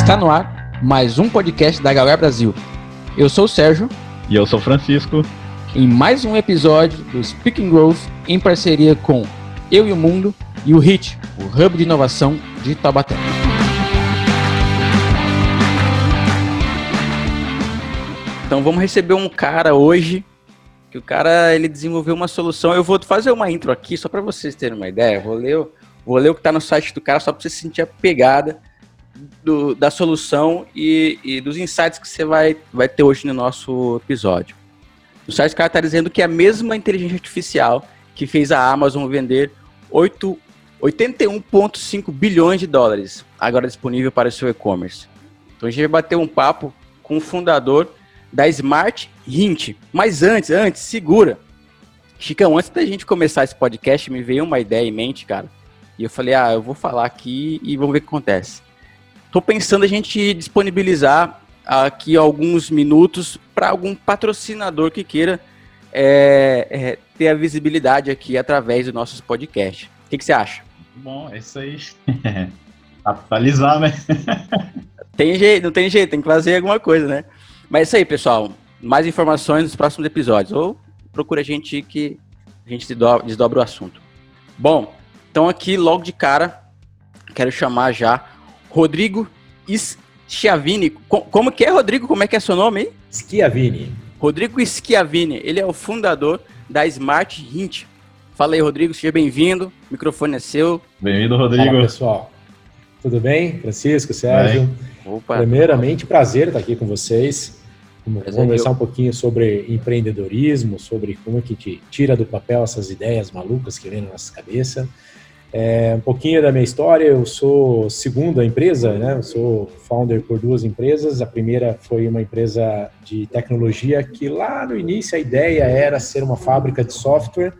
Está no ar mais um podcast da Galera Brasil. Eu sou o Sérgio. E eu sou o Francisco. Em mais um episódio do Speaking Growth em parceria com Eu e o Mundo e o HIT, o Hub de Inovação de Taubaté. Então vamos receber um cara hoje que o cara ele desenvolveu uma solução. Eu vou fazer uma intro aqui só para vocês terem uma ideia. Vou ler, vou ler o que está no site do cara só para você sentir a pegada do, da solução e, e, dos insights que você vai, vai ter hoje no nosso episódio. O site cara está dizendo que é a mesma inteligência artificial que fez a Amazon vender 81,5 bilhões de dólares, agora disponível para o seu e-commerce. Então a gente vai bater um papo com o fundador da Smart Hint. Mas antes, antes, segura. Chicão, antes da gente começar esse podcast, me veio uma ideia em mente, cara. E eu falei, ah, eu vou falar aqui e vamos ver o que acontece. Tô pensando a gente disponibilizar aqui alguns minutos para algum patrocinador que queira é, é, ter a visibilidade aqui através do nossos podcasts. O que, que você acha? Bom, é isso aí. Atualizar, né? tem jeito, não tem jeito, tem que fazer alguma coisa, né? Mas é isso aí, pessoal. Mais informações nos próximos episódios. Ou procura a gente que a gente desdobra o assunto. Bom, então aqui logo de cara, quero chamar já Rodrigo Schiavini. Como que é, Rodrigo? Como é que é seu nome aí? Schiavini. Rodrigo Schiavini. Ele é o fundador da Smart Hint. Fala aí, Rodrigo. Seja bem-vindo. O microfone é seu. Bem-vindo, Rodrigo. Fala, pessoal. Tudo bem? Francisco, Sérgio. Opa. Primeiramente, prazer estar aqui com vocês. Vamos conversar um pouquinho sobre empreendedorismo, sobre como é que te tira do papel essas ideias malucas que vêm na nossa cabeça. É, um pouquinho da minha história, eu sou segunda empresa, né? Eu sou founder por duas empresas. A primeira foi uma empresa de tecnologia que lá no início a ideia era ser uma fábrica de software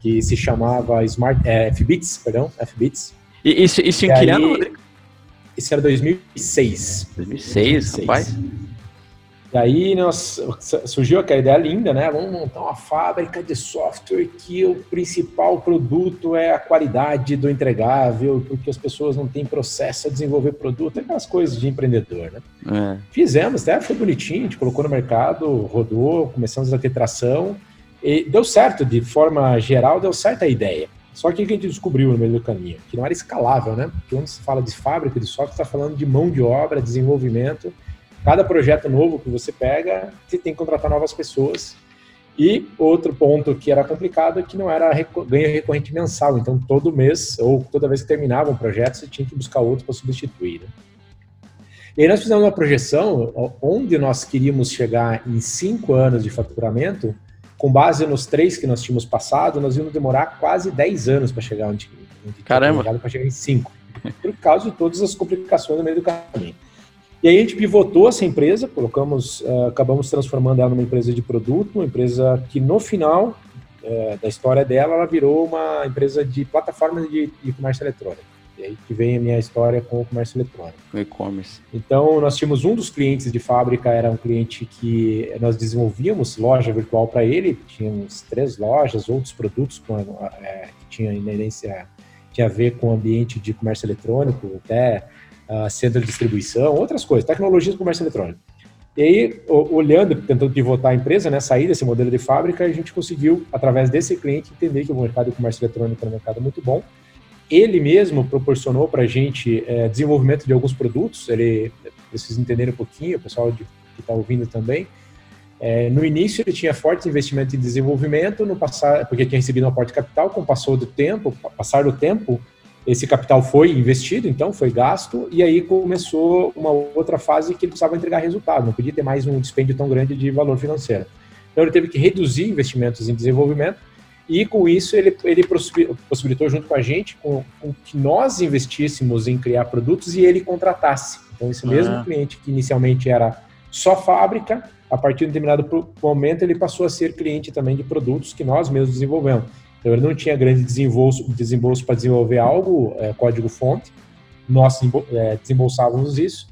que se chamava Smart é, FBits, perdão, FBits. E isso, isso em que ano? Isso era 2006. 2006, 2006. rapaz. Daí nós, surgiu aquela ideia linda, né? Vamos montar uma fábrica de software que o principal produto é a qualidade do entregável, porque as pessoas não têm processo a desenvolver produto, aquelas coisas de empreendedor, né? É. Fizemos, até foi bonitinho, a gente colocou no mercado, rodou, começamos a ter tração e deu certo, de forma geral, deu certo a ideia. Só que o que a gente descobriu no meio do caminho? Que não era escalável, né? Porque quando se fala de fábrica de software, está falando de mão de obra, desenvolvimento, Cada projeto novo que você pega, você tem que contratar novas pessoas. E outro ponto que era complicado é que não era ganho recorrente mensal. Então, todo mês, ou toda vez que terminava um projeto, você tinha que buscar outro para substituir. Né? E aí nós fizemos uma projeção onde nós queríamos chegar em cinco anos de faturamento, com base nos três que nós tínhamos passado, nós íamos demorar quase 10 anos para chegar onde, onde Caramba! Para chegar em cinco, por causa de todas as complicações no meio do caminho. E aí a gente pivotou essa empresa, colocamos, uh, acabamos transformando ela numa empresa de produto, uma empresa que no final uh, da história dela, ela virou uma empresa de plataforma de, de comércio eletrônico. E aí que vem a minha história com o comércio eletrônico. E-commerce. Então, nós tínhamos um dos clientes de fábrica, era um cliente que nós desenvolvíamos loja virtual para ele, tínhamos três lojas, outros produtos com, é, que tinham inerência, tinha a ver com o ambiente de comércio eletrônico, até uh, centro de distribuição, outras coisas, tecnologias do comércio eletrônico. E aí, olhando, tentando pivotar a empresa, né, sair desse modelo de fábrica, a gente conseguiu, através desse cliente, entender que o mercado de comércio eletrônico é um mercado muito bom. Ele mesmo proporcionou para a gente é, desenvolvimento de alguns produtos, ele, vocês entenderem um pouquinho, o pessoal de, que está ouvindo também, é, no início ele tinha forte investimento em desenvolvimento, no passar, porque tinha recebido um aporte de capital, com o passar do tempo, passar do tempo, esse capital foi investido, então foi gasto, e aí começou uma outra fase que ele precisava entregar resultado, não podia ter mais um dispêndio tão grande de valor financeiro. Então ele teve que reduzir investimentos em desenvolvimento, e com isso ele, ele possibilitou junto com a gente com, com que nós investíssemos em criar produtos e ele contratasse. Então esse mesmo ah. cliente que inicialmente era só fábrica, a partir de um determinado momento ele passou a ser cliente também de produtos que nós mesmos desenvolvemos. Então ele não tinha grande desembolso, desembolso para desenvolver algo, é, código-fonte, nós é, desembolsávamos isso,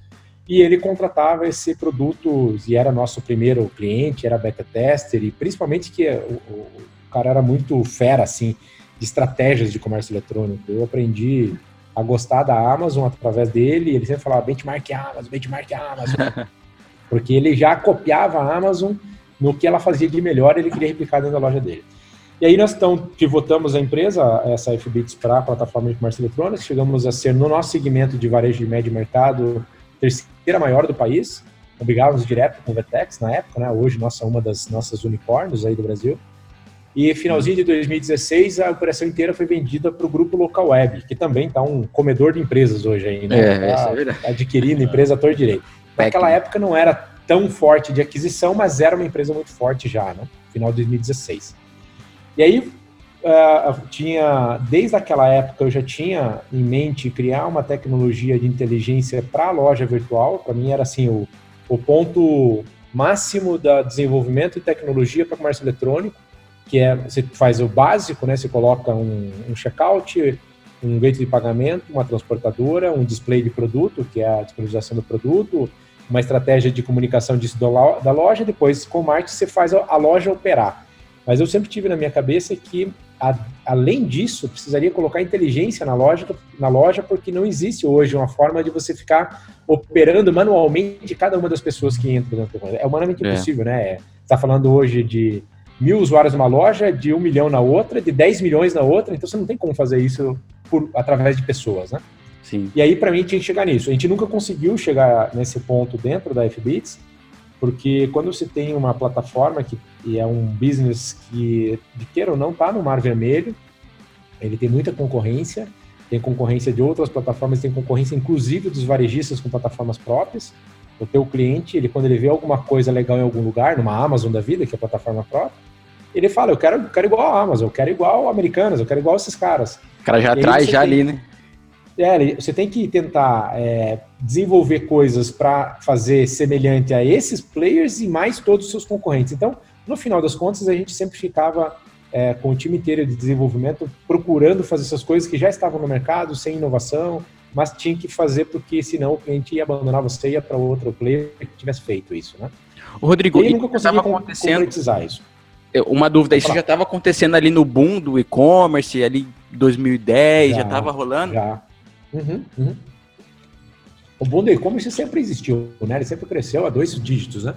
e ele contratava esse produto, e era nosso primeiro cliente, era beta tester, e principalmente que o, o, o cara era muito fera, assim, de estratégias de comércio eletrônico. Eu aprendi a gostar da Amazon através dele. Ele sempre falava benchmark Amazon, benchmark Amazon. porque ele já copiava a Amazon no que ela fazia de melhor, ele queria replicar dentro da loja dele. E aí nós então pivotamos a empresa, essa FBits, para a plataforma de comércio eletrônico, chegamos a ser, no nosso segmento de varejo de médio mercado, terceira maior do país, brigávamos direto com o Vetex na época, né? hoje nossa uma das nossas unicórnios aí do Brasil. E finalzinho de 2016, a operação inteira foi vendida para o grupo Local Web, que também está um comedor de empresas hoje aí, né? É, tá é verdade. Adquirindo empresa a torto direito. Naquela época não era tão forte de aquisição, mas era uma empresa muito forte já, né? Final de 2016. E aí, uh, tinha, desde aquela época, eu já tinha em mente criar uma tecnologia de inteligência para a loja virtual. Para mim, era assim, o, o ponto máximo da desenvolvimento e tecnologia para comércio eletrônico, que é você faz o básico, né? Você coloca um, um checkout, um gateway de pagamento, uma transportadora, um display de produto, que é a disponibilização do produto, uma estratégia de comunicação disso da loja, depois com o marketing você faz a loja operar. Mas eu sempre tive na minha cabeça que, a, além disso, precisaria colocar inteligência na loja, na loja, porque não existe hoje uma forma de você ficar operando manualmente cada uma das pessoas que entram dentro do É humanamente é. impossível, né? Você está falando hoje de mil usuários numa loja, de um milhão na outra, de 10 milhões na outra, então você não tem como fazer isso por, através de pessoas, né? Sim. E aí, para mim, tinha que chegar nisso. A gente nunca conseguiu chegar nesse ponto dentro da FBits, porque quando você tem uma plataforma que é um business que, de queira ou não, está no mar vermelho, ele tem muita concorrência, tem concorrência de outras plataformas, tem concorrência inclusive dos varejistas com plataformas próprias. O teu cliente, ele quando ele vê alguma coisa legal em algum lugar, numa Amazon da vida, que é a plataforma própria, ele fala, eu quero, eu quero igual a Amazon, eu quero igual a Americanas, eu quero igual esses caras. O cara já traz já tem... ali, né? É, você tem que tentar é, desenvolver coisas para fazer semelhante a esses players e mais todos os seus concorrentes. Então, no final das contas, a gente sempre ficava é, com o time inteiro de desenvolvimento procurando fazer essas coisas que já estavam no mercado, sem inovação, mas tinha que fazer porque senão o cliente ia abandonar você e ia para outro player que tivesse feito isso, né? O Rodrigo, e nunca conseguia acontecendo isso. Uma dúvida, isso já estava acontecendo ali no boom do e-commerce, ali 2010, já estava rolando? Já. Uhum, uhum. O bom do e-commerce sempre existiu, né? Ele sempre cresceu a dois dígitos, né?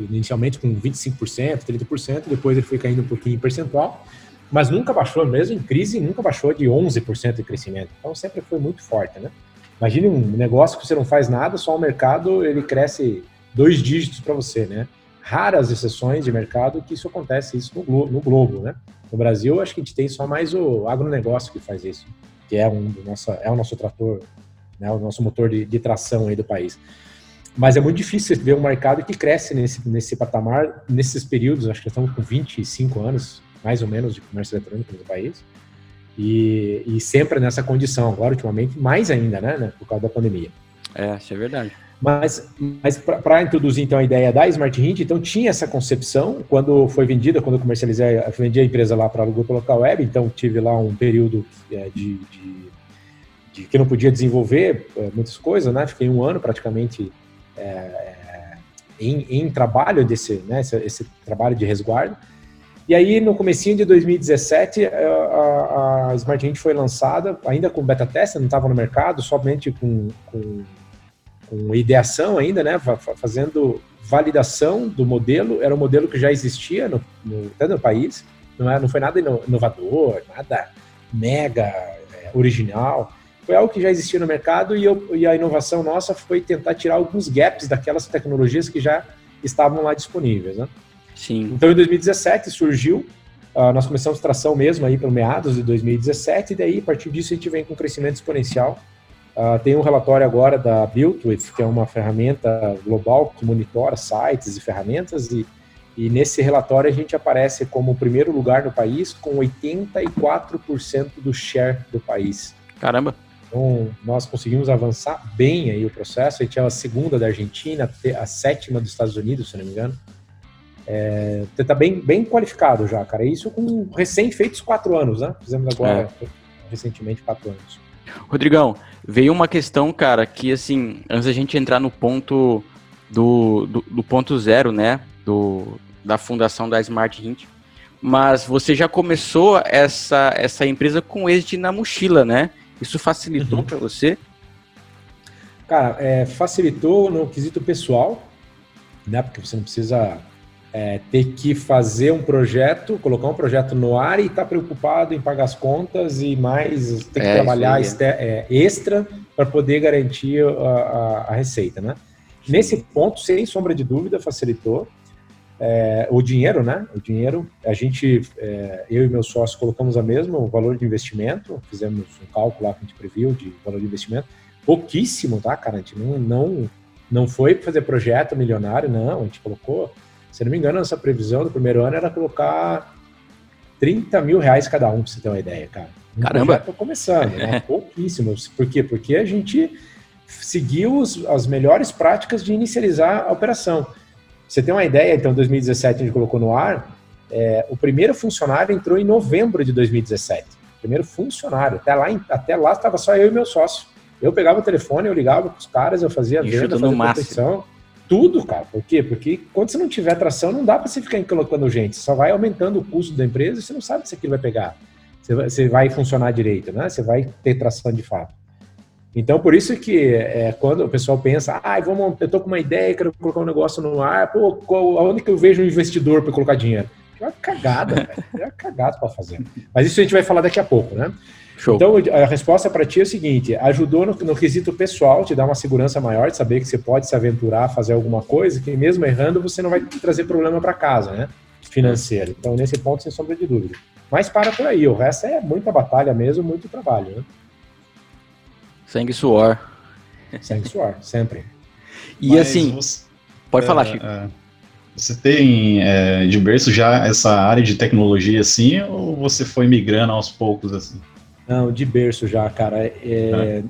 Inicialmente com 25%, 30%, depois ele foi caindo um pouquinho em percentual, mas nunca baixou, mesmo em crise, nunca baixou de 11% de crescimento. Então sempre foi muito forte, né? Imagine um negócio que você não faz nada, só o mercado ele cresce dois dígitos para você, né? Raras exceções de mercado que isso acontece isso no globo, no globo, né? No Brasil, acho que a gente tem só mais o agronegócio que faz isso que é, um do nosso, é o nosso trator, né, o nosso motor de, de tração aí do país. Mas é muito difícil ver um mercado que cresce nesse, nesse patamar, nesses períodos, acho que estamos com 25 anos, mais ou menos, de comércio eletrônico no país, e, e sempre nessa condição, agora ultimamente mais ainda, né, né por causa da pandemia. É, isso é verdade. Mas, mas para introduzir então a ideia da Smart Hint, então tinha essa concepção quando foi vendida, quando eu comercializei, eu vendi a empresa lá para o grupo local web, então tive lá um período é, de, de, de, que não podia desenvolver é, muitas coisas, né? Fiquei um ano praticamente é, em, em, trabalho desse, né? Esse, esse, trabalho de resguardo. E aí no comecinho de 2017 a, a, a Smart Hint foi lançada, ainda com beta teste, não estava no mercado, somente com, com com ideação ainda, né, fazendo validação do modelo, era um modelo que já existia no, no, até no país, não, é, não foi nada inovador, nada mega é, original, foi algo que já existia no mercado e, eu, e, a inovação nossa foi tentar tirar alguns gaps daquelas tecnologias que já estavam lá disponíveis, né? Sim. Então, em 2017 surgiu, uh, nós começamos tração mesmo aí pelo meados de 2017 e daí, a partir disso, a gente vem com um crescimento exponencial Uh, tem um relatório agora da BuiltWith, que é uma ferramenta global que monitora sites e ferramentas, e, e nesse relatório a gente aparece como o primeiro lugar no país, com 84% do share do país. Caramba! Então, nós conseguimos avançar bem aí o processo. A gente é a segunda da Argentina, a sétima dos Estados Unidos, se não me engano. É, tá bem, bem qualificado já, cara. Isso com recém-feitos quatro anos, né? Fizemos agora, é. recentemente, quatro anos. Rodrigão, veio uma questão, cara, que assim, antes da gente entrar no ponto do, do, do ponto zero, né, do, da fundação da Smart Hint, mas você já começou essa, essa empresa com êxito na mochila, né? Isso facilitou Uhum. para você? Cara, é, facilitou no quesito pessoal, né? Porque você não precisa é, ter que fazer um projeto, colocar um projeto no ar e estar preocupado em pagar as contas e mais ter que É, trabalhar é, extra para poder garantir a, a- a receita, né? Nesse ponto, sem sombra de dúvida, facilitou. É, o dinheiro, né? O dinheiro, a gente, é, eu e meu sócio colocamos a mesma, o valor de investimento, fizemos um cálculo lá que a gente previu de valor de investimento, pouquíssimo, tá, cara? A gente não, não, não foi fazer projeto milionário, não, a gente colocou, se não me engano, nossa previsão do primeiro ano era colocar 30 mil reais cada um, pra você ter uma ideia, cara. Caramba! projeto começando, né? Pouquíssimo. Por quê? Porque a gente seguiu os- as melhores práticas de inicializar a operação. Você tem uma ideia, então, 2017 a gente colocou no ar, é, o primeiro funcionário entrou em novembro de 2017. Primeiro funcionário. Até lá, até lá estava só eu e meu sócio. Eu pegava o telefone, eu ligava para os caras, eu fazia a venda, fazia máximo. Tudo, cara. Por quê? Porque quando você não tiver tração, não dá para você ficar colocando gente. Só vai aumentando o custo da empresa e você não sabe se aquilo vai pegar. Você vai, você vai funcionar direito, né? Você vai ter tração de fato. Então, por isso que é, quando o pessoal pensa, ah, vamos, eu tô com uma ideia, quero colocar um negócio no ar, pô, qual, aonde que eu vejo um investidor para colocar dinheiro? É uma cagada, velho. É uma cagada para fazer. Mas isso a gente vai falar daqui a pouco, né? Show. Então, a resposta para ti é o seguinte: ajudou no, no quesito pessoal, te dá uma segurança maior de saber que você pode se aventurar, fazer alguma coisa, que mesmo errando, você não vai trazer problema para casa, né? Financeiro. Então, nesse ponto, sem sombra de dúvida. Mas para por aí, o resto é muita batalha mesmo, muito trabalho, né? Sangue e suor. Sangue e suor, sempre. E Mas assim, você- pode falar, é, Chico. é, Você tem é, de berço já essa área de tecnologia assim, ou você foi migrando aos poucos assim? Não, de berço já, cara. É,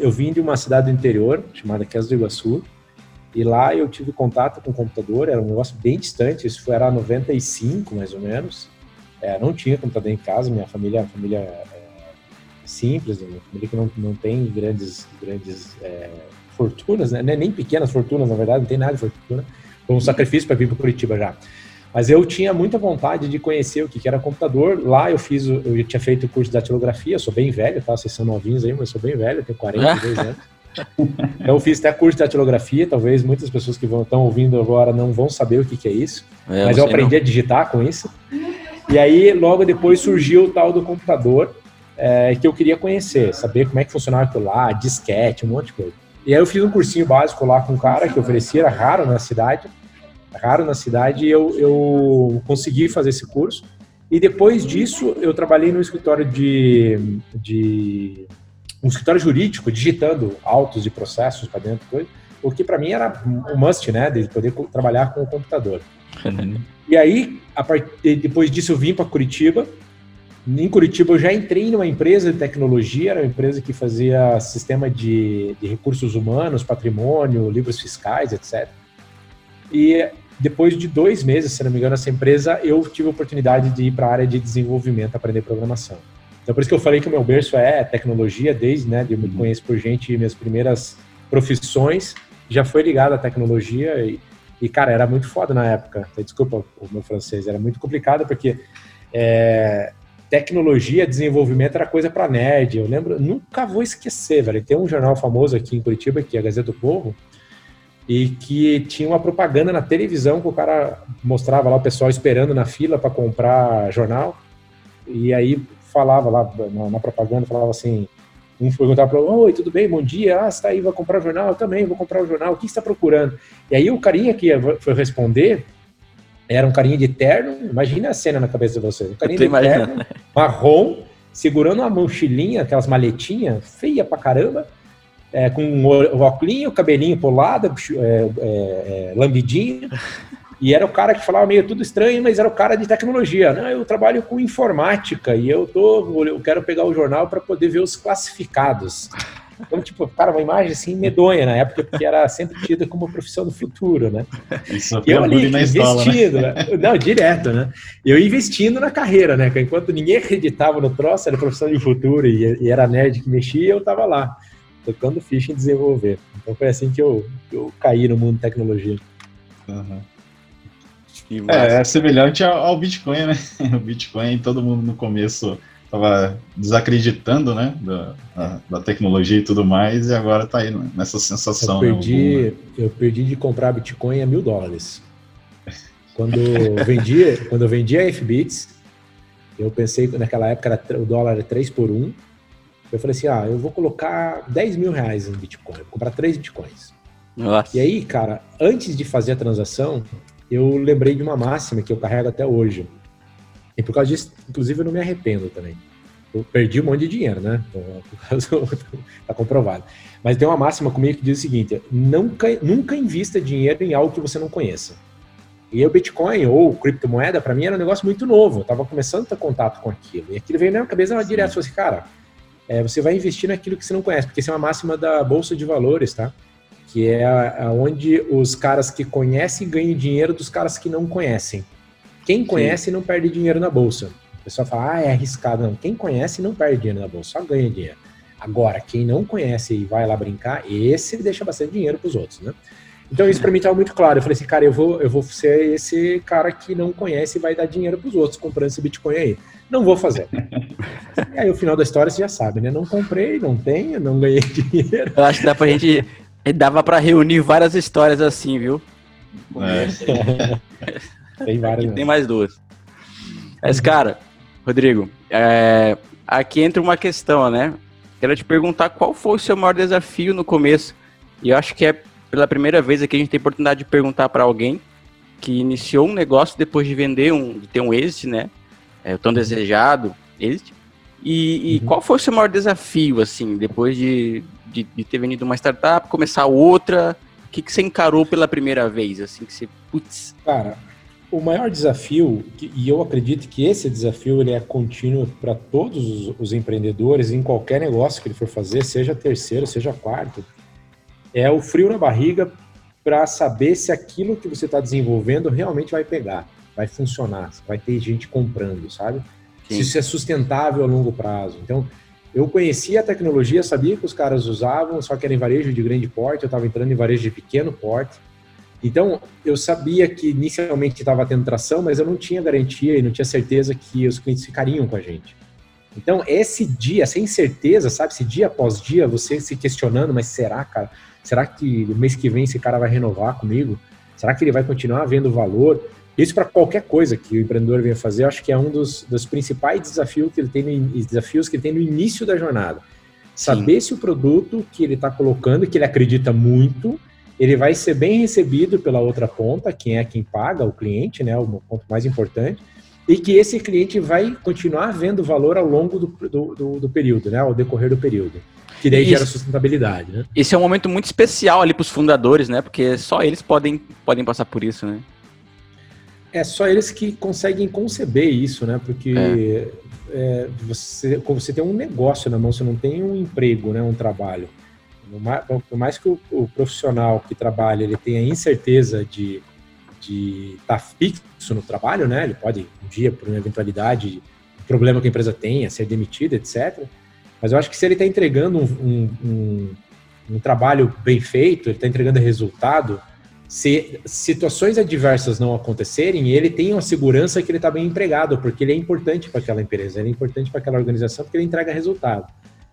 Eu vim de uma cidade do interior, chamada Casa do Iguaçu, e lá eu tive contato com o computador, era um negócio bem distante, isso foi era 95, mais ou menos. É, não tinha computador em casa, minha família é família é, simples, uma família que não, não tem grandes, grandes é, fortunas, né? nem pequenas fortunas, na verdade, não tem nada de fortuna. Foi um sacrifício para vir para Curitiba já. Mas eu tinha muita vontade de conhecer o que, que era computador. Lá eu fiz, o- eu tinha feito o curso de datilografia, sou bem velho, tá? Vocês são novinhos aí, mas eu sou bem velho, tenho 42 anos. Então eu fiz até curso de datilografia, talvez muitas pessoas que estão ouvindo agora não vão saber o que, que é isso. É, mas não eu aprendi a digitar com isso. E aí, logo depois, surgiu o tal do computador é, que eu queria conhecer, saber como é que funcionava aquilo lá, disquete, um monte de coisa. E aí eu fiz um cursinho básico lá com um cara que oferecia, era raro na cidade, raro na cidade, e eu, eu consegui fazer esse curso. E depois disso, eu trabalhei no escritório de, de um escritório jurídico, digitando autos e processos para dentro, coisa, o que para mim era um must, né, de poder trabalhar com o computador. E aí, a partir, depois disso, eu vim para Curitiba. Em Curitiba, eu já entrei numa empresa de tecnologia, era uma empresa que fazia sistema de, de recursos humanos, patrimônio, livros fiscais, etc. E depois de dois meses, se não me engano, essa empresa, eu tive a oportunidade de ir para a área de desenvolvimento, aprender programação. Então, por isso que eu falei que o meu berço é tecnologia, desde, né, eu me conheço por gente, minhas primeiras profissões já foi ligado à tecnologia e, e, cara, era muito foda na época. Desculpa o meu francês, era muito complicado porque é, tecnologia, desenvolvimento era coisa para nerd. Eu lembro, nunca vou esquecer, velho. Tem um jornal famoso aqui em Curitiba, que é a Gazeta do Povo, e que tinha uma propaganda na televisão que o cara mostrava lá o pessoal esperando na fila para comprar jornal. E aí falava lá na, na propaganda, falava assim, um perguntava para oi, tudo bem, bom dia, ah, você tá aí, vai comprar o jornal? Eu também vou comprar o jornal, o que você está procurando? E aí o carinha que foi responder era um carinha de terno, imagina a cena na cabeça de vocês, um carinha de terno, marrom, segurando uma mochilinha, aquelas maletinhas, feia pra caramba, é, com o óculos, o cabelinho polado, é, é, lambidinho, e era o cara que falava meio tudo estranho, mas era o cara de tecnologia. Não, eu trabalho com informática e eu tô, eu quero pegar o jornal para poder ver os classificados. Então, tipo, cara, uma imagem assim medonha na época, porque era sempre tida como profissão do futuro, né? Isso E eu ali na escola, investindo, né? né? Não, direto, né? Eu investindo na carreira, né? Enquanto ninguém acreditava no troço, era profissão de futuro e, e era nerd que mexia, eu tava lá, tocando ficha em desenvolver. Então foi assim que eu, eu caí no mundo de tecnologia. Uhum. É, é semelhante ao, ao Bitcoin, né? O Bitcoin, todo mundo no começo tava desacreditando, né, da, da, tecnologia e tudo mais, e agora tá aí nessa sensação. Eu né, perdi, né, eu perdi de comprar Bitcoin a mil dólares. Quando eu vendia, quando eu vendia a FBits, eu pensei que naquela época era, o dólar era 3 por 1. Eu falei assim, ah, eu vou colocar 10 mil reais em Bitcoin, vou comprar 3 Bitcoins. Nossa. E aí, cara, antes de fazer a transação, eu lembrei de uma máxima que eu carrego até hoje. E por causa disso, inclusive, eu não me arrependo também. Eu perdi um monte de dinheiro, né? Então, tá comprovado. Mas tem uma máxima comigo que diz o seguinte: nunca, nunca invista dinheiro em algo que você não conheça. E o Bitcoin ou criptomoeda, para mim, era um negócio muito novo. Eu tava começando a ter contato com aquilo. E aquilo veio na minha cabeça ela direto. Falei assim, cara, é, você vai investir naquilo que você não conhece, porque isso é uma máxima da Bolsa de Valores, tá? Que é onde os caras que conhecem ganham dinheiro dos caras que não conhecem. Quem conhece Sim. não perde dinheiro na bolsa. O pessoal fala, ah, é arriscado. Não, quem conhece não perde dinheiro na bolsa, só ganha dinheiro. Agora, quem não conhece e vai lá brincar, esse deixa bastante dinheiro para os outros, né? Então isso para mim estava muito claro. Eu falei assim, cara, eu vou, eu vou ser esse cara que não conhece e vai dar dinheiro para os outros comprando esse Bitcoin aí. Não vou fazer. e aí o final da história você já sabe, né? Não comprei, não tenho, não ganhei dinheiro. Eu acho que dá pra gente. Dava para reunir várias histórias assim, viu? É. Tem várias. tem mais duas. Mas, cara, Rodrigo, é, aqui entra uma questão, né? Quero te perguntar qual foi o seu maior desafio no começo. E eu acho que é pela primeira vez aqui a gente tem a oportunidade de perguntar para alguém que iniciou um negócio depois de vender um, de ter um êxito, né? É, o tão desejado êxito. E, e uhum. qual foi o seu maior desafio, assim, depois de, de, de ter vendido uma startup, começar outra? O que, que você encarou pela primeira vez, assim, que você, putz... Cara, o maior desafio, e eu acredito que esse desafio ele é contínuo para todos os, os, empreendedores em qualquer negócio que ele for fazer, seja terceiro, seja quarto, é o frio na barriga para saber se aquilo que você está desenvolvendo realmente vai pegar, vai funcionar, vai ter gente comprando, sabe? Sim. Se isso é sustentável a longo prazo. Então, eu conhecia a tecnologia, sabia que os caras usavam, só que era em varejo de grande porte, eu estava entrando em varejo de pequeno porte. Então, eu sabia que inicialmente estava tendo tração, mas eu não tinha garantia e não tinha certeza que os clientes ficariam com a gente. Então, esse dia, essa incerteza, sabe? Esse dia após dia, você se questionando, mas será, cara? Será que mês que vem esse cara vai renovar comigo? Será que ele vai continuar vendo valor? Isso para qualquer coisa que o empreendedor venha fazer, eu acho que é um dos, dos principais desafios que ele tem no, desafios que ele tem no início da jornada. Saber Sim. se o produto que ele está colocando, que ele acredita muito, ele vai ser bem recebido pela outra ponta, quem é quem paga, o cliente, né, o ponto mais importante, e que esse cliente vai continuar vendo valor ao longo do, do, do, do período, né, ao decorrer do período. Que daí Isso, gera sustentabilidade, né? Esse é um momento muito especial ali para os fundadores, né? Porque só eles podem, podem passar por isso, né? É só eles que conseguem conceber isso, né? Porque é. É, você, você tem um negócio na mão, você não tem um emprego, né? Um trabalho. Por mais que o, o profissional que trabalha ele tenha incerteza de de estar tá fixo no trabalho, né? Ele pode um dia por uma eventualidade, problema que a empresa tenha, ser demitido, etc. Mas eu acho que se ele está entregando um, um, um, trabalho bem feito, ele está entregando resultado, se situações adversas não acontecerem, ele tem uma segurança que ele está bem empregado, porque ele é importante para aquela empresa, ele é importante para aquela organização, porque ele entrega resultado.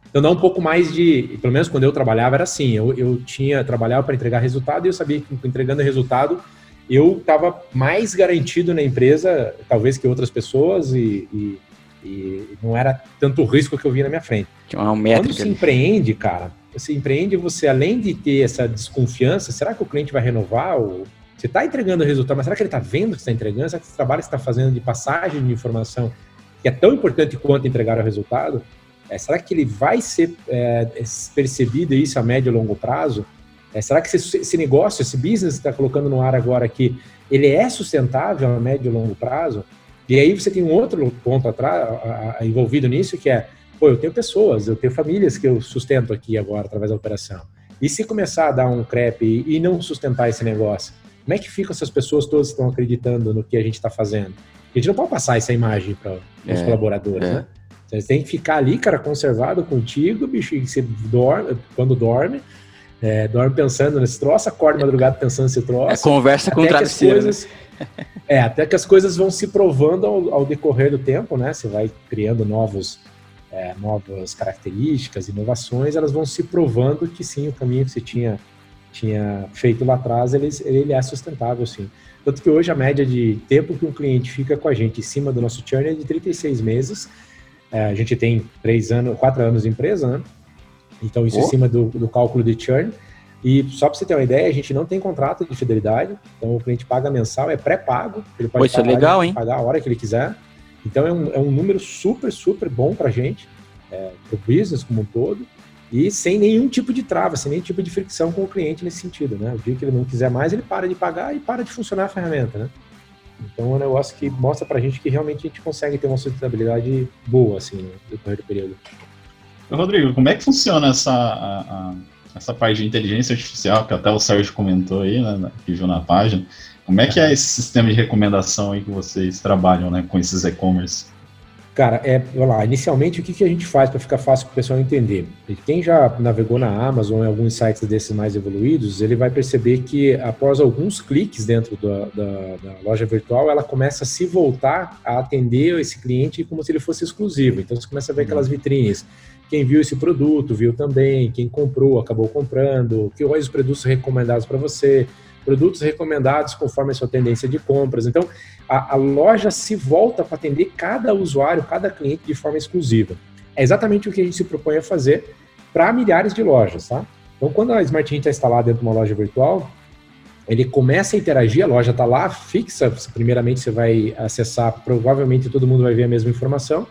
Então dá um pouco mais de, pelo menos quando eu trabalhava era assim, eu, eu tinha trabalhava para entregar resultado e eu sabia que entregando resultado eu estava mais garantido na empresa, talvez que outras pessoas e, e, e não era tanto o risco que eu via na minha frente. Uma Quando se empreende, cara, você empreende, você além de ter essa desconfiança, será que o cliente vai renovar? Ou você está entregando o resultado, mas será que ele está vendo que está entregando? Será que esse trabalho que você está fazendo de passagem de informação, que é tão importante quanto entregar o resultado, é, será que ele vai ser é, percebido isso a médio e longo prazo? É, será que esse, esse, negócio, esse business que está colocando no ar agora aqui, ele é sustentável a médio e longo prazo? E aí você tem um outro ponto atrás, a, a, envolvido nisso, que é, pô, eu tenho pessoas, eu tenho famílias que eu sustento aqui agora através da operação. E se começar a dar um crepe e, e não sustentar esse negócio, como é que ficam essas pessoas todas que estão acreditando no que a gente está fazendo? A gente não pode passar essa imagem para os é, colaboradores, é. né? Você tem que ficar ali, cara, conservado contigo, bicho, e você dorme, quando dorme, é, dorme pensando nesse troço, acorda madrugada pensando nesse troço. É, conversa com o travesseiro. Coisas, é, até que as coisas vão se provando ao, ao, decorrer do tempo, né? Você vai criando novos, é, novas características, inovações, elas vão se provando que sim, o caminho que você tinha, tinha feito lá atrás, ele, ele é sustentável, sim. Tanto que hoje a média de tempo que um cliente fica com a gente em cima do nosso churn é de 36 meses. É, a gente tem três anos, quatro anos de empresa, né? Então isso oh. em cima do, do cálculo de churn. E só para você ter uma ideia, a gente não tem contrato de fidelidade, então o cliente paga mensal, é pré-pago, ele pode Pô, é legal, hein? pagar a hora que ele quiser. Então é um, é um número super, super bom para a gente, é, para o business como um todo, e sem nenhum tipo de trava, sem nenhum tipo de fricção com o cliente nesse sentido. Né? O dia que ele não quiser mais, ele para de pagar e para de funcionar a ferramenta. Né? Então é um negócio que mostra para a gente que realmente a gente consegue ter uma sustentabilidade boa assim, no decorrer do período. Rodrigo, como é que funciona essa, a, a essa parte de inteligência artificial, que até o Sérgio comentou aí, né, que viu na página, como é que é esse sistema de recomendação aí que vocês trabalham, né, com esses e-commerce? Cara, é, lá, inicialmente o que, que a gente faz para ficar fácil para o pessoal entender? Quem já navegou na Amazon em alguns sites desses mais evoluídos, ele vai perceber que após alguns cliques dentro da, da, da, loja virtual, ela começa a se voltar a atender esse cliente como se ele fosse exclusivo. Então você começa a ver aquelas vitrines quem viu esse produto viu também, quem comprou acabou comprando, que quais os produtos recomendados para você, produtos recomendados conforme a sua tendência de compras. Então, a, a loja se volta para atender cada usuário, cada cliente de forma exclusiva. É exatamente o que a gente se propõe a fazer para milhares de lojas, tá? Então, quando a Smart está instalada dentro de uma loja virtual, ele começa a interagir, a loja está lá fixa, primeiramente você vai acessar, provavelmente todo mundo vai ver a mesma informação,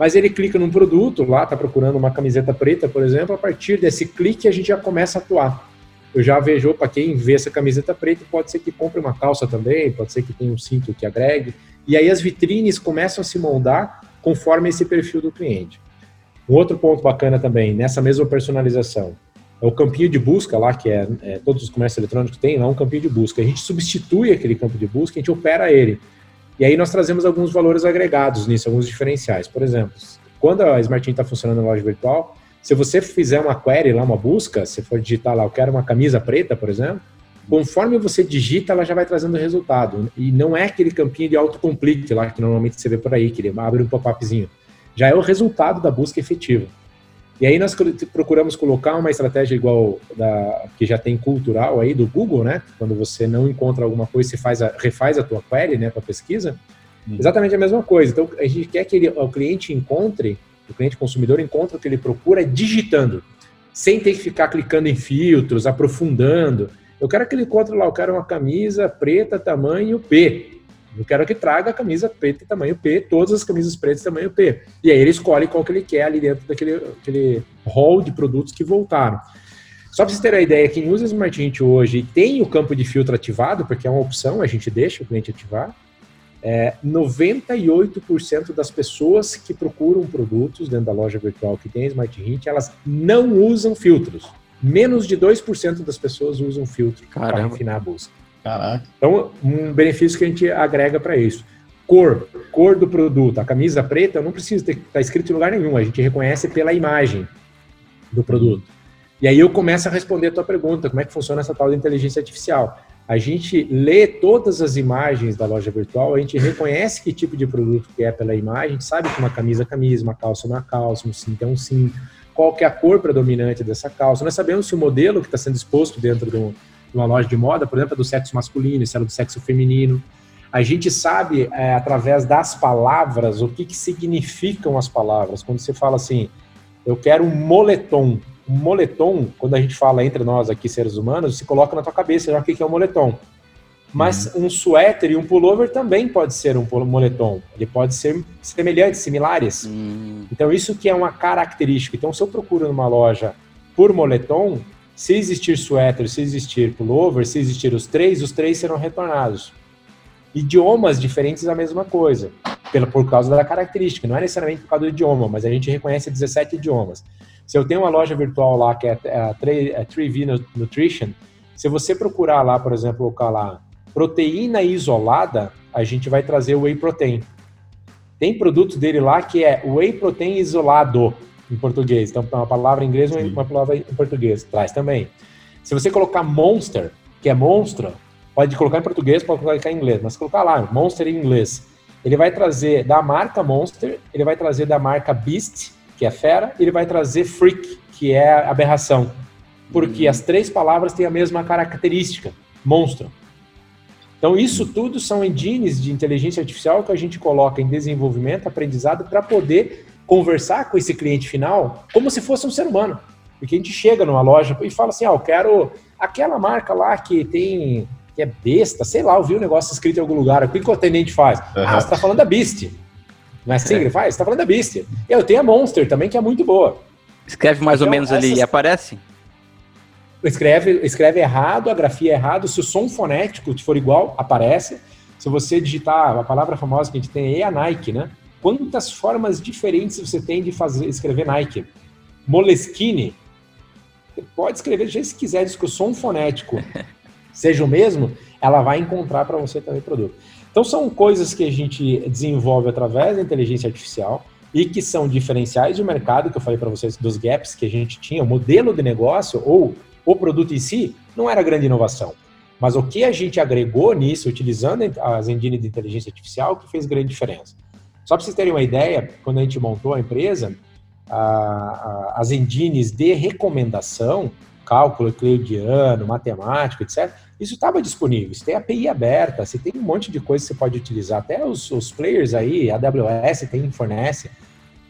mas ele clica num produto, lá está procurando uma camiseta preta, por exemplo, a partir desse clique a gente já começa a atuar. Eu já vejo, para quem vê essa camiseta preta, pode ser que compre uma calça também, pode ser que tenha um cinto que agregue, e aí as vitrines começam a se moldar conforme esse perfil do cliente. Um outro ponto bacana também, nessa mesma personalização, é o campinho de busca lá, que é, é todos os comércios eletrônicos têm lá um campinho de busca. A gente substitui aquele campo de busca, a gente opera ele. E aí nós trazemos alguns valores agregados nisso, alguns diferenciais. Por exemplo, quando a Smart está funcionando na loja virtual, se você fizer uma query lá, uma busca, se for digitar lá, eu quero uma camisa preta, por exemplo, conforme você digita, ela já vai trazendo resultado. E não é aquele campinho de autocomplete lá que normalmente você vê por aí, que ele abre um pop-upzinho. Já é o resultado da busca efetiva. E aí nós procuramos colocar uma estratégia igual da que já tem cultural aí do Google, né? Quando você não encontra alguma coisa, você faz a, refaz a tua query, né, tua pesquisa. Hum. Exatamente a mesma coisa. Então a gente quer que ele, o cliente encontre, o cliente consumidor encontre o que ele procura digitando, sem ter que ficar clicando em filtros, aprofundando. Eu quero que ele encontre lá, eu quero uma camisa preta tamanho P. Eu quero que traga a camisa preta tamanho P, todas as camisas pretas tamanho P. E aí ele escolhe qual que ele quer ali dentro daquele aquele hall de produtos que voltaram. Só para vocês terem a ideia, quem usa Smart Hint hoje tem o campo de filtro ativado, porque é uma opção, a gente deixa o cliente ativar. É, 98% das pessoas que procuram produtos dentro da loja virtual que tem Smart Hint, elas não usam filtros. Menos de 2% das pessoas usam filtro para refinar a busca. Caraca. Então, um benefício que a gente agrega para isso. Cor, cor do produto. A camisa preta não precisa estar tá escrito em lugar nenhum, a gente reconhece pela imagem do produto. E aí eu começo a responder a tua pergunta, como é que funciona essa tal de inteligência artificial? A gente lê todas as imagens da loja virtual, a gente reconhece que tipo de produto que é pela imagem, sabe que uma camisa é camisa, uma calça é uma calça, um cinto é um cinto, qual que é a cor predominante dessa calça. Nós sabemos se o modelo que está sendo exposto dentro do, numa loja de moda, por exemplo, é do sexo masculino, se é do sexo feminino. A gente sabe, é, através das palavras, o que, que significam as palavras. Quando você fala assim, eu quero um moletom. Um moletom, quando a gente fala entre nós aqui, seres humanos, se coloca na tua cabeça já o que, é um moletom. Mas uhum. um suéter e um pullover também pode ser um moletom. Ele pode ser semelhantes, similares. Uhum. Então, isso que é uma característica. Então, se eu procuro numa loja por moletom, se existir suéter, se existir pullover, se existir os três, os três serão retornados. Idiomas diferentes a mesma coisa, pela, por causa da característica, não é necessariamente por causa do idioma, mas a gente reconhece 17 idiomas. Se eu tenho uma loja virtual lá que é a 3V Nutrition, se você procurar lá, por exemplo, colocar lá proteína isolada, a gente vai trazer o whey protein. Tem produto dele lá que é whey protein isolado em português. Então, uma palavra em inglês e uma palavra em português. Traz também. Se você colocar monster, que é monstro, pode colocar em português, pode colocar em inglês, mas colocar lá, monster em inglês. Ele vai trazer da marca Monster, ele vai trazer da marca Beast, que é fera, e ele vai trazer freak, que é aberração. Porque as três palavras têm a mesma característica, monstro. Então, isso tudo são engines de inteligência artificial que a gente coloca em desenvolvimento, aprendizado, para poder conversar com esse cliente final como se fosse um ser humano. Porque a gente chega numa loja e fala assim: ah, eu quero aquela marca lá que tem. que é besta, sei lá, eu vi um negócio escrito em algum lugar. O que, o atendente faz? Uhum. Ah, você está falando da Beast. Não é assim que ele faz? Você está falando da Beast. Eu tenho a Monster também, que é muito boa. Escreve mais então, ou menos essas... ali e aparece? escreve, escreve errado, a grafia é errado, se o som fonético for igual, aparece. Se você digitar a palavra famosa que a gente tem é a Nike, né? Quantas formas diferentes você tem de fazer escrever Nike? Moleskine. Você pode escrever do jeito que quiser, diz que o som fonético seja o mesmo, ela vai encontrar para você também produto. Então são coisas que a gente desenvolve através da inteligência artificial e que são diferenciais de mercado, que eu falei para vocês dos gaps que a gente tinha, o modelo de negócio ou o produto em si não era grande inovação. Mas o que a gente agregou nisso, utilizando as engines de inteligência artificial, que fez grande diferença. Só para vocês terem uma ideia, quando a gente montou a empresa, a, a, as engines de recomendação, cálculo euclidiano, matemática, etc., isso estava disponível. Você tem API aberta, você tem um monte de coisa que você pode utilizar. Até os, os players aí, a AWS tem, fornece.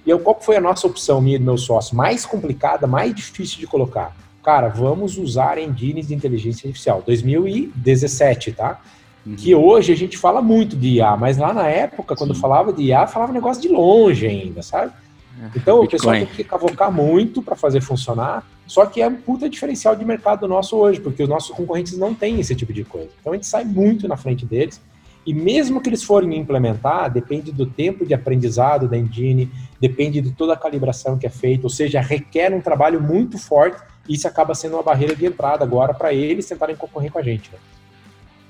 E eu, qual foi a nossa opção, minha e do meu sócio? Mais complicada, mais difícil de colocar cara, vamos usar engines de inteligência artificial. 2017, tá? Uhum. Que hoje a gente fala muito de IA, mas lá na época, quando Sim. falava de IA, falava negócio de longe ainda, sabe? É, então Bitcoin. o pessoal tem que cavocar muito para fazer funcionar, só que é um puta diferencial de mercado nosso hoje, porque os nossos concorrentes não têm esse tipo de coisa. Então a gente sai muito na frente deles. E mesmo que eles forem implementar, depende do tempo de aprendizado da engine, depende de toda a calibração que é feita, ou seja, requer um trabalho muito forte isso acaba sendo uma barreira de entrada agora para eles tentarem concorrer com a gente. Né?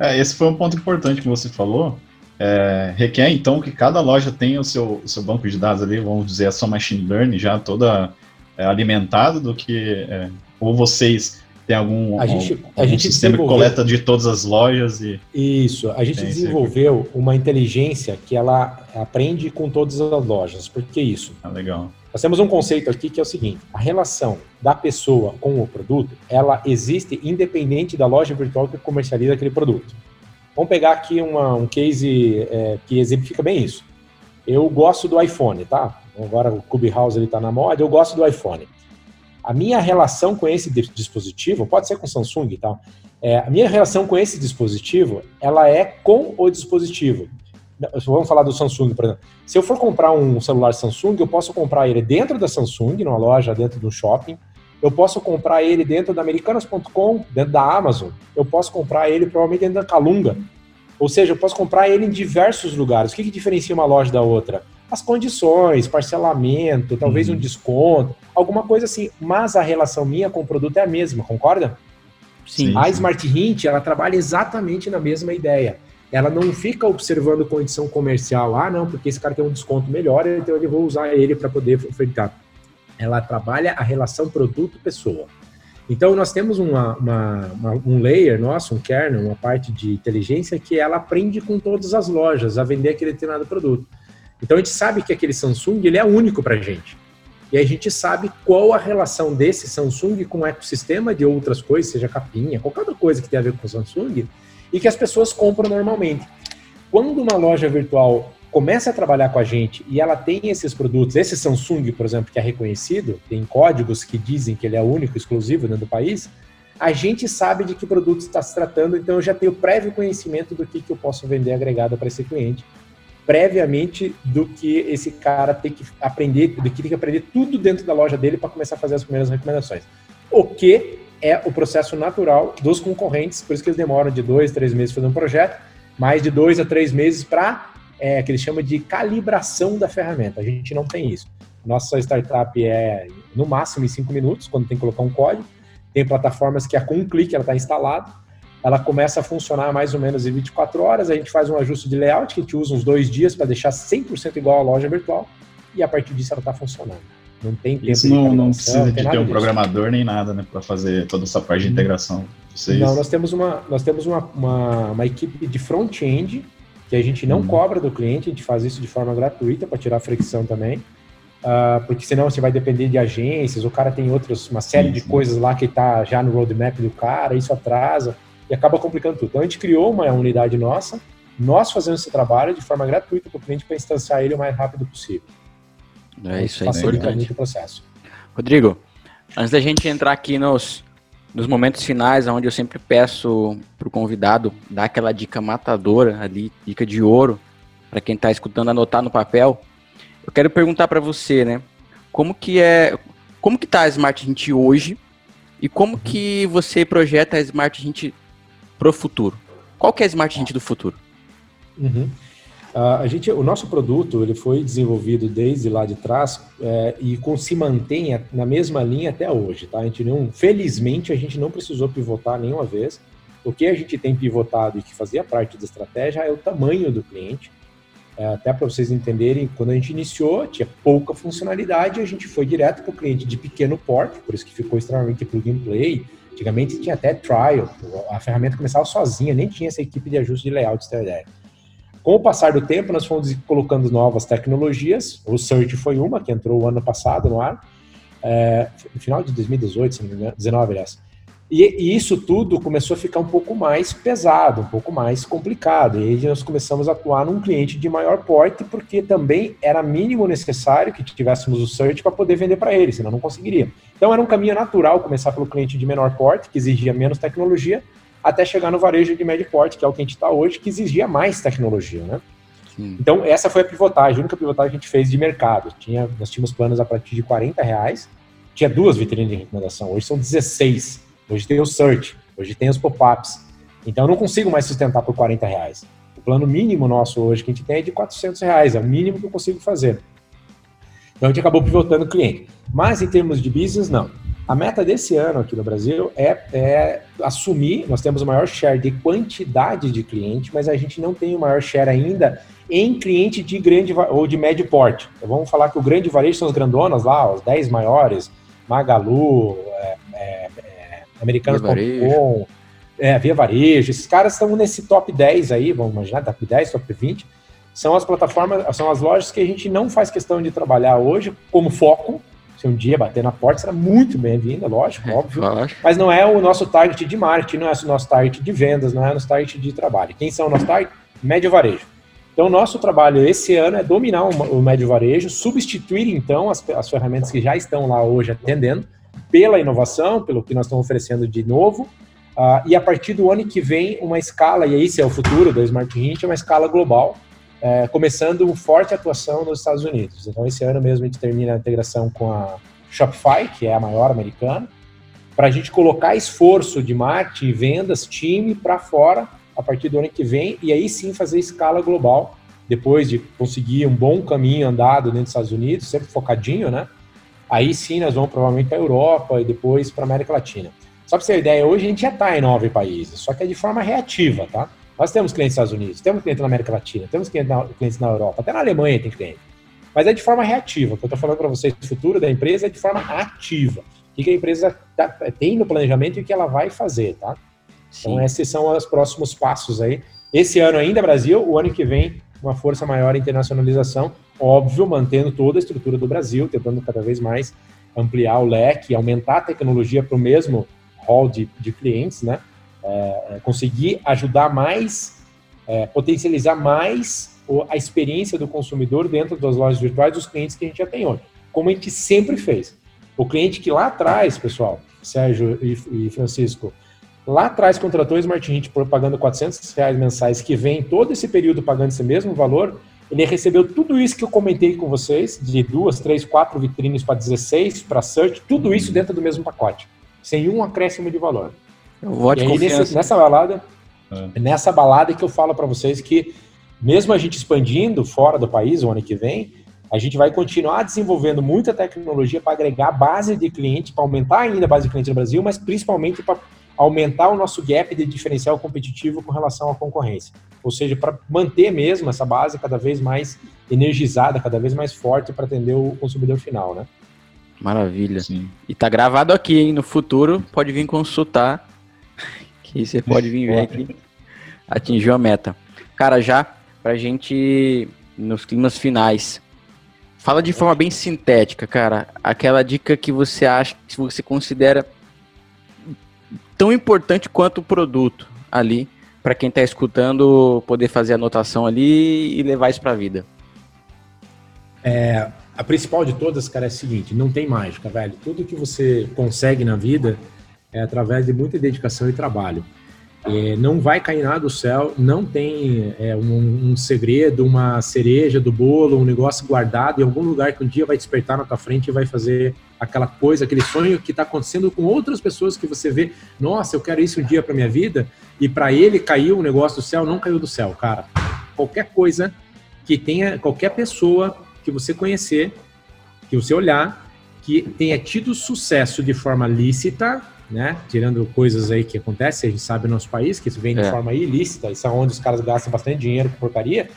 É, esse foi um ponto importante que você falou. É, requer então que cada loja tenha o seu, o seu banco de dados ali, vamos dizer, a sua machine learning já toda é, alimentada do que. É, ou vocês têm algum, a gente, algum, a gente sistema que coleta de todas as lojas e. Isso, a gente desenvolveu uma inteligência que ela aprende com todas as lojas. Por que isso? Ah, legal. Nós temos um conceito aqui que é o seguinte: a relação da pessoa com o produto, ela existe independente da loja virtual que comercializa aquele produto. Vamos pegar aqui uma, um case é, que exemplifica bem isso. Eu gosto do iPhone, tá? Agora o Clubhouse ele está na moda, eu gosto do iPhone. A minha relação com esse dispositivo, pode ser com Samsung e tal, é, a minha relação com esse dispositivo, ela é com o dispositivo. Vamos falar do Samsung, por exemplo. Se eu for comprar um celular Samsung, eu posso comprar ele dentro da Samsung, numa loja, dentro do shopping. Eu posso comprar ele dentro da Americanas.com, dentro da Amazon. Eu posso comprar ele provavelmente dentro da Calunga. Ou seja, eu posso comprar ele em diversos lugares. O que, que diferencia uma loja da outra? As condições, parcelamento, talvez uhum. um desconto, alguma coisa assim. Mas a relação minha com o produto é a mesma, concorda? Sim. A Smart Hint, ela trabalha exatamente na mesma ideia ela não fica observando condição comercial, ah, não, porque esse cara tem um desconto melhor, então eu vou usar ele para poder ofertar. Ela trabalha a relação produto-pessoa. Então, nós temos uma, uma, uma, um layer nosso, um kernel, uma parte de inteligência que ela aprende com todas as lojas a vender aquele determinado produto. Então, a gente sabe que aquele Samsung ele é único para a gente. E a gente sabe qual a relação desse Samsung com o ecossistema de outras coisas, seja capinha, qualquer outra coisa que tenha a ver com o Samsung, e que as pessoas compram normalmente. Quando uma loja virtual começa a trabalhar com a gente e ela tem esses produtos, esse Samsung, por exemplo, que é reconhecido, tem códigos que dizem que ele é único, exclusivo dentro do país, a gente sabe de que produto está se tratando, então eu já tenho prévio conhecimento do que, que eu posso vender agregado para esse cliente, previamente do que esse cara tem que aprender, do que tem que aprender tudo dentro da loja dele para começar a fazer as primeiras recomendações. O que é o processo natural dos concorrentes, por isso que eles demoram de dois, três meses fazendo um projeto, mais de dois a três meses para, é, que eles chamam de calibração da ferramenta. A gente não tem isso. Nossa startup é no máximo em cinco minutos, quando tem que colocar um código. Tem plataformas que é com um clique ela está instalada. Ela começa a funcionar mais ou menos em 24 horas. A gente faz um ajuste de layout, que a gente usa uns dois dias para deixar 100% igual à loja virtual. E a partir disso ela está funcionando. Não tem tempo Isso não, não precisa de ter um disso. programador nem nada, né, para fazer toda essa parte de hum. integração. Vocês... Não, nós temos uma, nós temos uma, uma, uma equipe de front-end que a gente não hum. cobra do cliente, a gente faz isso de forma gratuita para tirar a fricção também. uh, porque senão você vai depender de agências, o cara tem outras, uma série sim, de sim. coisas lá que está já no roadmap do cara, isso atrasa e acaba complicando tudo. Então a gente criou uma unidade nossa, nós fazemos esse trabalho de forma gratuita para o cliente para instanciar ele o mais rápido possível. É isso aí, é importante. muito o processo. Rodrigo, antes da gente entrar aqui nos, nos momentos finais, onde eu sempre peço para o convidado dar aquela dica matadora ali, dica de ouro, para quem está escutando anotar no papel, eu quero perguntar para você, né? Como que é, como que tá a Smart Hint hoje e como uhum. que você projeta a Smart Hint pro futuro? Qual que é a Smart Hint do futuro? Uhum. Uh, a gente, o nosso produto ele foi desenvolvido desde lá de trás é, e com, se mantém na mesma linha até hoje. Tá? A gente não, felizmente, a gente não precisou pivotar nenhuma vez. O que a gente tem pivotado e que fazia parte da estratégia é o tamanho do cliente. É, até para vocês entenderem, quando a gente iniciou, tinha pouca funcionalidade, a gente foi direto para o cliente de pequeno porte, por isso que ficou extremamente plug and play. Antigamente tinha até trial, a ferramenta começava sozinha, nem tinha essa equipe de ajuste de layout, ideia. Com o passar do tempo, nós fomos colocando novas tecnologias. O Search foi uma que entrou o ano passado no ar, é, no final de 2018, se não me engano, 19, aliás. E, e, isso tudo começou a ficar um pouco mais pesado, um pouco mais complicado. E aí nós começamos a atuar num cliente de maior porte, porque também era mínimo necessário que tivéssemos o search para poder vender para ele, senão não conseguiria. Então era um caminho natural começar pelo cliente de menor porte, que exigia menos tecnologia, até chegar no varejo de médio porte, que é o que a gente está hoje, que exigia mais tecnologia, né? Sim. Então, essa foi a pivotagem, a única pivotagem que a gente fez de mercado. Tinha, nós tínhamos planos a partir de 40 reais, tinha duas vitrines de recomendação, hoje são 16. Hoje tem o search, hoje tem os pop-ups. Então, eu não consigo mais sustentar por 40 reais. O plano mínimo nosso hoje que a gente tem é de 400 reais, é o mínimo que eu consigo fazer. Então, a gente acabou pivotando o cliente. Mas, em termos de business, não. A meta desse ano aqui no Brasil é, é, assumir, nós temos o maior share de quantidade de cliente, mas a gente não tem o maior share ainda em cliente de grande ou de médio porte. Então, vamos falar que o grande varejo são as grandonas lá, os 10 maiores, Magalu, é, é, é Americanos.com, é, Via Varejo, esses caras estão nesse top 10 aí, vamos imaginar, top 10, top 20, são as plataformas, são as lojas que a gente não faz questão de trabalhar hoje como foco, se um dia bater na porta, será muito bem-vinda, lógico, é, óbvio. Mas não é o nosso target de marketing, não é o nosso target de vendas, não é o nosso target de trabalho. Quem são o nosso target? Médio varejo. Então, o nosso trabalho esse ano é dominar o, médio varejo, substituir, então, as, as ferramentas que já estão lá hoje atendendo, pela inovação, pelo que nós estamos oferecendo de novo, uh, e a partir do ano que vem, uma escala, e esse é o futuro da Smart Hint, é uma escala global, é, começando forte atuação nos Estados Unidos. Então, esse ano mesmo a gente termina a integração com a Shopify, que é a maior americana, para a gente colocar esforço de marketing, vendas, time para fora a partir do ano que vem e aí sim fazer escala global, depois de conseguir um bom caminho andado dentro dos Estados Unidos, sempre focadinho, né? Aí sim nós vamos provavelmente para a Europa e depois para a América Latina. Só para você ter ideia, hoje a gente já está em nove países, só que é de forma reativa, tá? Nós temos clientes nos Estados Unidos, temos clientes na América Latina, temos clientes na, clientes na Europa, até na Alemanha tem cliente. Mas é de forma reativa. O que eu estou falando para vocês, o futuro da empresa é de forma ativa. O que a empresa tá, tem no planejamento e o que ela vai fazer, tá? Então, Sim. Então, esses são os próximos passos aí. Esse ano ainda Brasil, o ano que vem, uma força maior internacionalização, óbvio, mantendo toda a estrutura do Brasil, tentando cada vez mais ampliar o leque, aumentar a tecnologia para o mesmo hall de, de clientes, né? É, conseguir ajudar mais, é, potencializar mais a experiência do consumidor dentro das lojas virtuais dos clientes que a gente já tem hoje, como a gente sempre fez. O cliente que lá atrás, pessoal, Sérgio e, e Francisco, lá atrás contratou o Smart Hint pagando 400 reais mensais, que vem todo esse período pagando esse mesmo valor, ele recebeu tudo isso que eu comentei com vocês, de duas, três, quatro vitrines para 16, para search, tudo isso dentro do mesmo pacote, sem um acréscimo de valor. Voto e aí, nesse, nessa balada, é. nessa balada que eu falo para vocês que, mesmo a gente expandindo fora do país o ano que vem, a gente vai continuar desenvolvendo muita tecnologia para agregar base de cliente, para aumentar ainda a base de cliente no Brasil, mas principalmente para aumentar o nosso gap de diferencial competitivo com relação à concorrência. Ou seja, para manter mesmo essa base cada vez mais energizada, cada vez mais forte para atender o consumidor final, né? Maravilha. Sim. E tá gravado aqui, hein? No futuro pode vir consultar que você pode vir ver que atingiu a meta. Cara, já pra gente nos climas finais, Fala de forma bem sintética, cara. Aquela dica que você acha, que você considera tão importante quanto o produto ali, para quem está escutando poder fazer anotação ali e levar isso para a vida. É, a principal de todas, cara, é a seguinte: não tem mágica, velho. Tudo que você consegue na vida é através de muita dedicação e trabalho. É, não vai cair nada do céu, não tem é, um, um, segredo, uma cereja do bolo, um negócio guardado em algum lugar que um dia vai despertar na tua frente e vai fazer aquela coisa, aquele sonho que está acontecendo com outras pessoas que você vê, nossa, eu quero isso um dia para minha vida, e para ele caiu um negócio do céu, não caiu do céu, cara. Qualquer coisa que tenha, qualquer pessoa que você conhecer, que você olhar, que tenha tido sucesso de forma lícita, né? Tirando coisas aí que acontecem, a gente sabe no nosso país, que isso vem de é. forma ilícita, isso é onde os caras gastam bastante dinheiro com porcaria.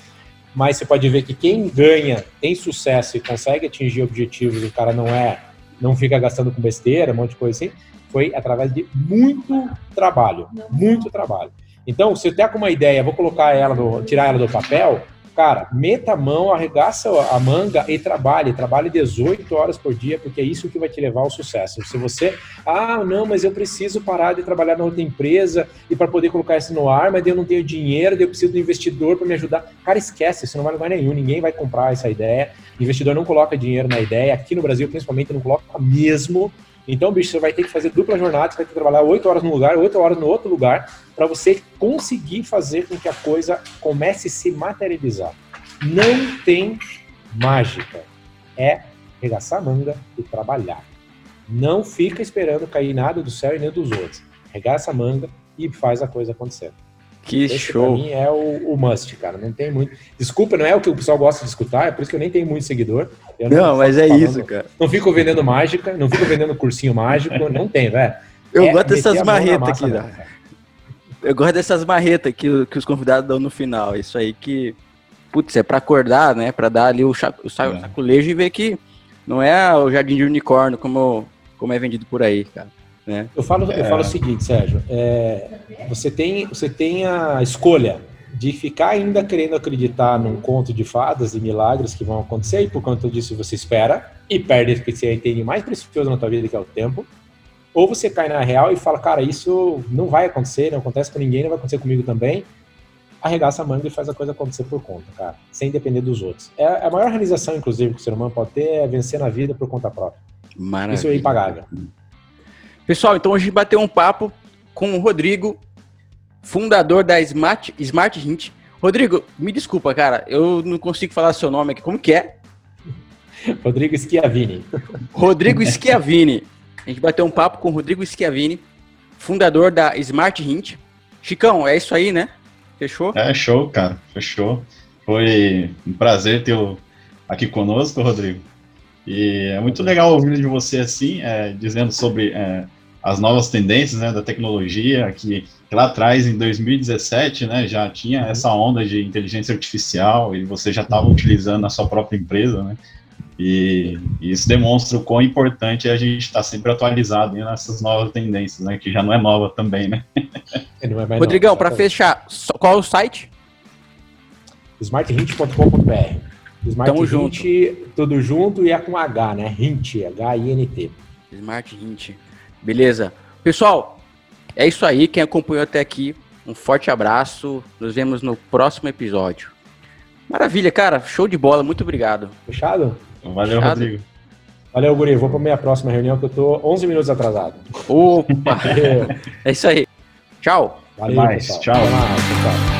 Mas você pode ver que quem ganha, tem sucesso e consegue atingir objetivos, o cara não é, não fica gastando com besteira, um monte de coisa assim, foi através de muito trabalho, muito trabalho. Então, se eu der com uma ideia, vou colocar ela, no, tirar ela do papel, Cara, meta a mão, arregaça a manga e trabalhe. Trabalhe 18 horas por dia, porque é isso que vai te levar ao sucesso. Se você, ah, não, mas eu preciso parar de trabalhar na outra empresa e para poder colocar isso no ar, mas eu não tenho dinheiro, eu preciso do investidor para me ajudar. Cara, esquece, isso não vai lugar nenhum. Ninguém vai comprar essa ideia. Investidor não coloca dinheiro na ideia. Aqui no Brasil, principalmente, não coloca mesmo. Então, bicho, você vai ter que fazer dupla jornada, você vai ter que trabalhar oito horas num lugar, oito horas no outro lugar, para você conseguir fazer com que a coisa comece a se materializar. Não tem mágica. É regaçar a manga e trabalhar. Não fica esperando cair nada do céu e nem dos outros. Regaça a manga e faz a coisa acontecer. Que Esse show. Pra mim é o, o, must, cara. Não tem muito. Desculpa, não é o que o pessoal gosta de escutar, é por isso que eu nem tenho muito seguidor. Eu não, não mas é falando, isso, cara. Não fico vendendo mágica, não fico vendendo cursinho mágico, não tem, velho. Eu é gosto dessas marretas aqui, né? Eu gosto dessas marretas que, que os convidados dão no final. Isso aí que. Putz, é pra acordar, né? Pra dar ali o, cha, o, é. saculejo e ver que não é o jardim de unicórnio como, como é vendido por aí, cara. Né? Eu, falo, é. eu falo o seguinte, Sérgio, é, você, tem, você tem a escolha de ficar ainda querendo acreditar num conto de fadas e milagres que vão acontecer, e por conta disso você espera e perde o que você tem mais precioso na tua vida, que é o tempo, ou você cai na real e fala, cara, isso não vai acontecer, não acontece com ninguém, não vai acontecer comigo também, arregaça a manga e faz a coisa acontecer por conta, cara, sem depender dos outros. É a maior realização, inclusive, que o ser humano pode ter é vencer na vida por conta própria. Maravilha. Isso é impagável. Pessoal, então hoje bateu um papo com o Rodrigo, fundador da Smart, Smart Hint. Rodrigo, me desculpa, cara, eu não consigo falar seu nome aqui. Como que é? Rodrigo Schiavini. Rodrigo Schiavini. A gente bateu um papo com o Rodrigo Schiavini, fundador da Smart Hint. Chicão, é isso aí, né? Fechou? É, show, cara. Fechou. Foi um prazer ter aqui conosco, Rodrigo. E é muito legal ouvir de você assim, é, dizendo sobre é, as novas tendências né, da tecnologia, que, que, lá atrás, em 2017, né, já tinha uhum. essa onda de inteligência artificial e você já estava utilizando na sua própria empresa, né? E, e, isso demonstra o quão importante é a gente estar tá sempre atualizado nessas novas tendências, né? Que já não é nova também, né? É Rodrigão, para fechar, qual é o site? smarthint.com.br Smart Tamo Hint, junto. tudo junto e é com H, né? Hint, H-I-N-T. Smart Hint. Beleza. Pessoal, é isso aí. Quem acompanhou até aqui, um forte abraço. Nos vemos no próximo episódio. Maravilha, cara. Show de bola. Muito obrigado. Fechado? Valeu, Fechado. Rodrigo. Valeu, Guri. Vou para minha próxima reunião que eu tô 11 minutos atrasado. Opa! é isso aí. Tchau. Valeu, mais. Tchau. tchau.